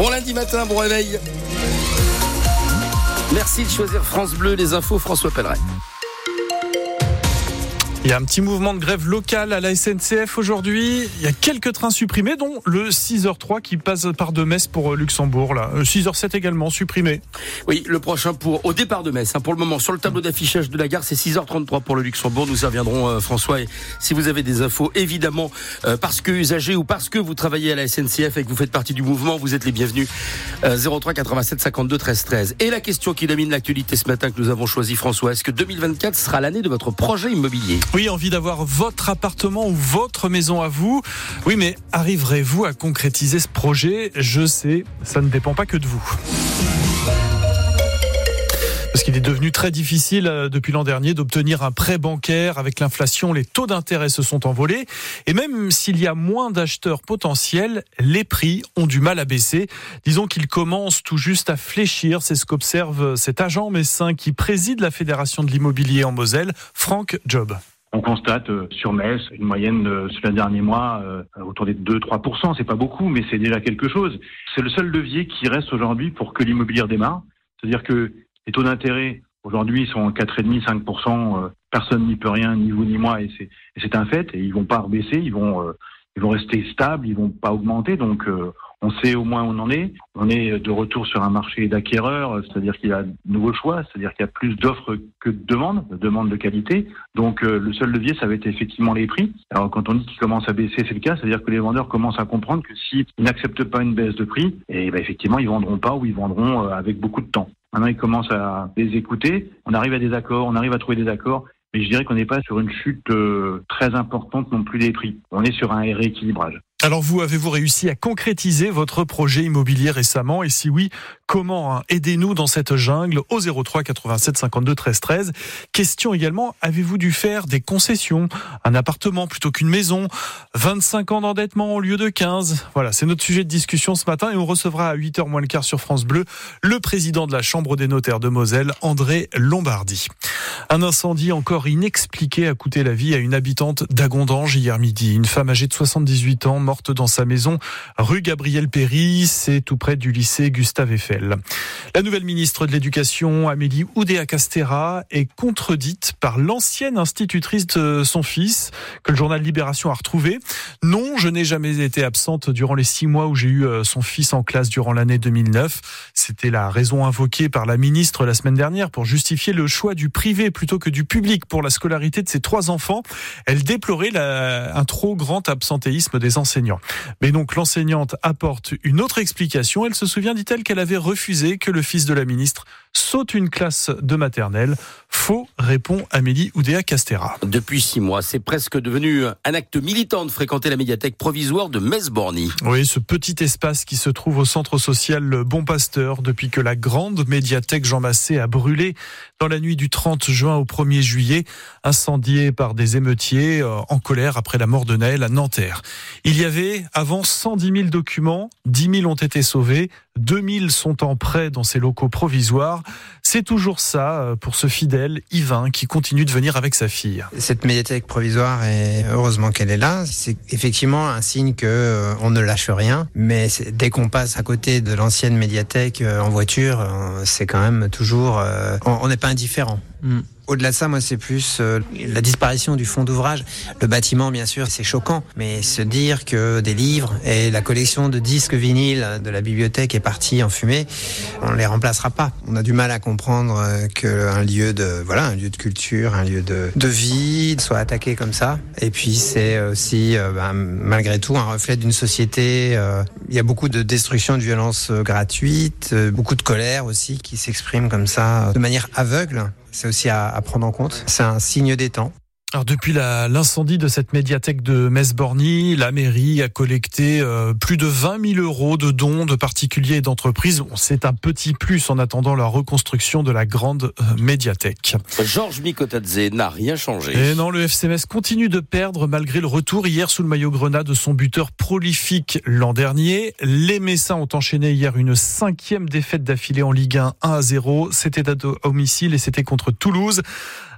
Bon lundi matin, bon réveil. Merci de choisir France Bleu, les infos François Pelleret. Il y a un petit mouvement de grève local à la SNCF aujourd'hui. Il y a quelques trains supprimés, dont le 6h3 qui passe par de Metz pour Luxembourg. Là. 6h7 euh, également supprimé. Oui, le prochain pour au départ de Metz. Hein, pour le moment, sur le tableau d'affichage de la gare, c'est 6h33 pour le Luxembourg. Nous y reviendrons, euh, François. Et si vous avez des infos, évidemment, euh, parce que usagé ou parce que vous travaillez à la SNCF et que vous faites partie du mouvement, vous êtes les bienvenus. 03 87 52 13 13. Et la question qui domine l'actualité ce matin que nous avons choisi, François, est-ce que 2024 sera l'année de votre projet immobilier? Oui, envie d'avoir votre appartement ou votre maison à vous. Oui, mais arriverez-vous à concrétiser ce projet? Je sais, ça ne dépend pas que de vous. Parce qu'il est devenu très difficile euh, depuis l'an dernier d'obtenir un prêt bancaire. Avec l'inflation, les taux d'intérêt se sont envolés. Et même s'il y a moins d'acheteurs potentiels, les prix ont du mal à baisser. Disons qu'ils commencent tout juste à fléchir. C'est ce qu'observe cet agent messin qui préside la Fédération de l'immobilier en Moselle, Franck Job. On constate euh, sur Metz une moyenne euh, sur les derniers mois euh, autour des 2-3%. C'est pas beaucoup, mais c'est déjà quelque chose. C'est le seul levier qui reste aujourd'hui pour que l'immobilier démarre. C'est-à-dire que les taux d'intérêt aujourd'hui sont 4,5-5%. Personne n'y peut rien, ni vous ni moi, et c'est un fait. Et ils vont pas rebaisser, ils vont ils vont rester stables, ils vont pas augmenter. Donc on sait au moins où on en est. On est de retour sur un marché d'acquéreurs, c'est-à-dire qu'il y a de nouveaux choix, c'est-à-dire qu'il y a plus d'offres que de demandes, de demandes de qualité. Donc euh, le seul levier, ça va être effectivement les prix. Alors quand on dit qu'ils commencent à baisser, c'est le cas, c'est-à-dire que les vendeurs commencent à comprendre que s'ils n'acceptent pas une baisse de prix, et eh ben, effectivement, ils vendront pas ou ils vendront euh, avec beaucoup de temps. Maintenant, ils commencent à les écouter. On arrive à des accords, on arrive à trouver des accords. Mais je dirais qu'on n'est pas sur une chute euh, très importante non plus des prix. On est sur un rééquilibrage. Alors vous, avez-vous réussi à concrétiser votre projet immobilier récemment? Et si oui, comment hein Aidez-nous dans cette jungle au 03 87 52 13 13. Question également, avez-vous dû faire des concessions? Un appartement plutôt qu'une maison? 25 ans d'endettement au lieu de 15 Voilà, c'est notre sujet de discussion ce matin et on recevra à 8h moins le quart sur France Bleu le président de la Chambre des notaires de Moselle, André Lombardi. Un incendie encore inexpliqué a coûté la vie à une habitante d'Agondange hier midi. Une femme âgée de 78 ans morte dans sa maison rue Gabriel Péry, c'est tout près du lycée Gustave Eiffel. La nouvelle ministre de l'Éducation, Amélie Oudéa-Castera, est contredite par l'ancienne institutrice de son fils, que le journal Libération a retrouvé. Non, je n'ai jamais été absente durant les six mois où j'ai eu euh, son fils en classe durant l'année 2009. C'était la raison invoquée par la ministre la semaine dernière pour justifier le choix du privé plutôt que du public pour la scolarité de ses trois enfants. Elle déplorait un trop grand absentéisme des enseignants. Mais donc l'enseignante apporte une autre explication. Elle se souvient, dit-elle, qu'elle avait refusé que le fils de la ministre saute une classe de maternelle. Faux, répond Amélie Oudéa Castera. Depuis six mois, c'est presque devenu un acte militant de fréquenter la médiathèque provisoire de Metz-Borny. Oui, ce petit espace qui se trouve au centre social Bon Pasteur depuis que la grande médiathèque Jean Massé a brûlé dans la nuit du 30 juin au 1er juillet, incendié par des émeutiers euh, en colère après la mort de Naël à Nanterre. Il y avait avant 110 000 documents, 10 000 ont été sauvés, 2000 sont en prêt dans ces locaux provisoires. C'est toujours ça euh, pour ce fidèle Yvain qui continue de venir avec sa fille. Cette médiathèque provisoire, et heureusement qu'elle est là, c'est effectivement un signe que euh, on ne lâche rien. Mais dès qu'on passe à côté de l'ancienne médiathèque euh, en voiture, c'est quand même toujours, on n'est pas indifférent. Mm. Au-delà de ça, moi, c'est plus euh, la disparition du fond d'ouvrage. Le bâtiment, bien sûr, c'est choquant, mais se dire que des livres et la collection de disques vinyles de la bibliothèque est partie en fumée, on les remplacera pas. On a du mal à comprendre euh, qu'un lieu de voilà, un lieu de culture, un lieu de, de vie soit attaqué comme ça. Et puis c'est aussi, euh, ben, malgré tout, un reflet d'une société. il y a beaucoup de destruction, de violence gratuite, beaucoup de colère aussi qui s'exprime comme ça de manière aveugle. C'est aussi à, prendre en compte. C'est un signe des temps. Alors depuis l'incendie de cette médiathèque de Metz-Borny, la mairie a collecté euh, plus de 20 000 euros de dons de particuliers et d'entreprises. C'est un petit plus en attendant la reconstruction de la grande euh, médiathèque. Georges Mikotadze n'a rien changé. Et non, le FC Metz continue de perdre malgré le retour hier sous le maillot grenat de son buteur prolifique l'an dernier. Les Messins ont enchaîné hier une cinquième défaite d'affilée en Ligue 1, 1 à 0. C'était à domicile et c'était contre Toulouse.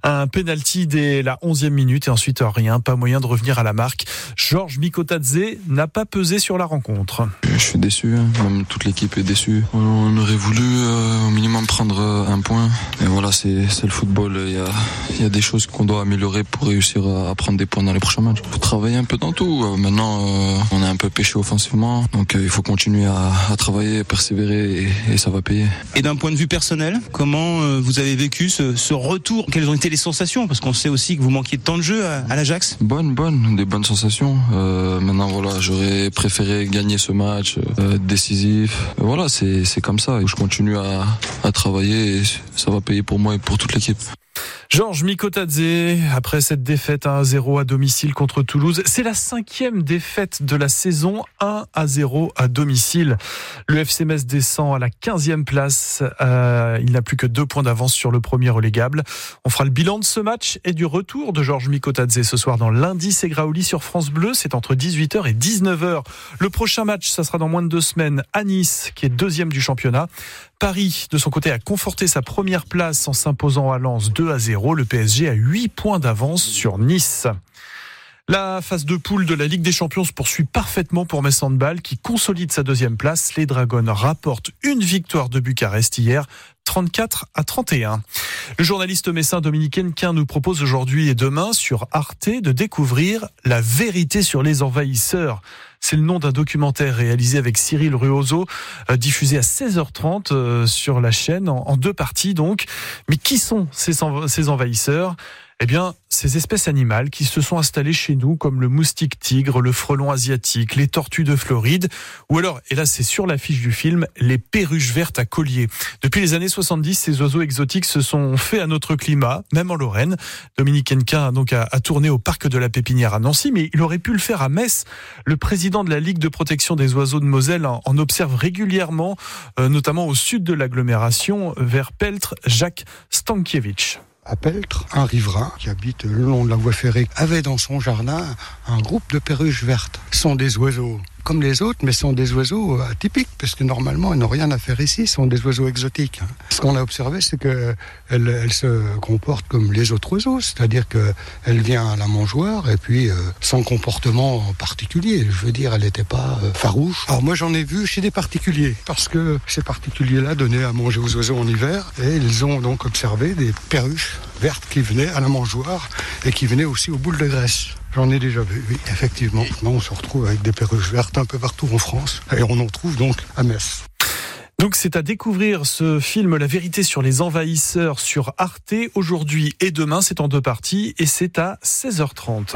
Un penalty dès la 11 15e minute et ensuite rien, pas moyen de revenir à la marque. Georges Mikotadze n'a pas pesé sur la rencontre. Je suis déçu, hein. même toute l'équipe est déçue. On aurait voulu euh, au minimum prendre euh, un point. Et voilà, c'est le football. Il y a, il y a des choses qu'on doit améliorer pour réussir à prendre des points dans les prochains matchs. Il faut travailler un peu dans tout. Euh, maintenant, on a un peu pêché offensivement, donc il faut continuer à, à travailler, persévérer et, et, ça va payer. Et d'un point de vue personnel, comment vous avez vécu ce, ce retour? Quelles ont été les sensations? Parce qu'on sait aussi que vous manquiez de temps de jeu à, l'Ajax. Bonne, bonne, des bonnes sensations. Euh, maintenant, voilà, j'aurais préféré gagner ce match euh, décisif. Voilà, c'est comme ça. Je continue à, à travailler et ça va payer pour moi et pour toute l'équipe. Georges Mikotadze, après cette défaite 1 à 0 à domicile contre Toulouse, c'est la cinquième défaite de la saison 1 à 0 à domicile. Le FC Metz descend à la 15e place. Euh, il n'a plus que deux points d'avance sur le premier relégable. On fera le bilan de ce match et du retour de Georges Mikotadze ce soir dans l'indice et Graouli sur France Bleu. C'est entre 18h et 19h. Le prochain match, ça sera dans moins de deux semaines à Nice, qui est deuxième du championnat. Paris, de son côté, a conforté sa première place en s'imposant à Lens 2 à 0. Le PSG a 8 points d'avance sur Nice. La phase de poule de la Ligue des Champions se poursuit parfaitement pour Metz qui consolide sa deuxième place. Les Dragons rapportent une victoire de Bucarest hier, 34 à 31. Le journaliste messin Dominique Henquin nous propose aujourd'hui et demain sur Arte de découvrir la vérité sur les envahisseurs. C'est le nom d'un documentaire réalisé avec Cyril Ruozo, euh, diffusé à 16h30 euh, sur la chaîne, en, deux parties donc. Mais qui sont ces, ces envahisseurs? Eh bien, ces espèces animales qui se sont installées chez nous, comme le moustique tigre, le frelon asiatique, les tortues de Floride, ou alors, et là c'est sur l'affiche du film, les perruches vertes à collier. Depuis les années 70, ces oiseaux exotiques se sont faits à notre climat, même en Lorraine. Dominique Henquin a donc a, tourné au parc de la Pépinière à Nancy, mais il aurait pu le faire à Metz. Le président de la Ligue de protection des oiseaux de Moselle en, observe régulièrement, euh, notamment au sud de l'agglomération, vers Peltre, Jacques Stankiewicz à Peltre, un riverain qui habite le long de la voie ferrée avait dans son jardin un groupe de perruches vertes. Ce sont des oiseaux comme les autres, mais sont des oiseaux atypiques, parce que normalement, ils n'ont rien à faire ici, sont des oiseaux exotiques. Ce qu'on a observé, c'est qu'elle elle se comporte comme les autres oiseaux, c'est-à-dire qu'elle vient à la mangeoire, et puis euh, son comportement particulier, je veux dire, elle n'était pas euh, farouche. Alors moi, j'en ai vu chez des particuliers, parce que ces particuliers-là donnaient à manger aux oiseaux en hiver, et ils ont donc observé des perruches vertes qui venaient à la mangeoire, et qui venaient aussi aux boules de graisse. J'en ai déjà vu, oui, effectivement. on se retrouve avec des perruches vertes un peu partout en France. Et on en trouve donc à Metz. Donc c'est à découvrir ce film La vérité sur les envahisseurs sur Arte aujourd'hui et demain. C'est en deux parties et c'est à 16h30.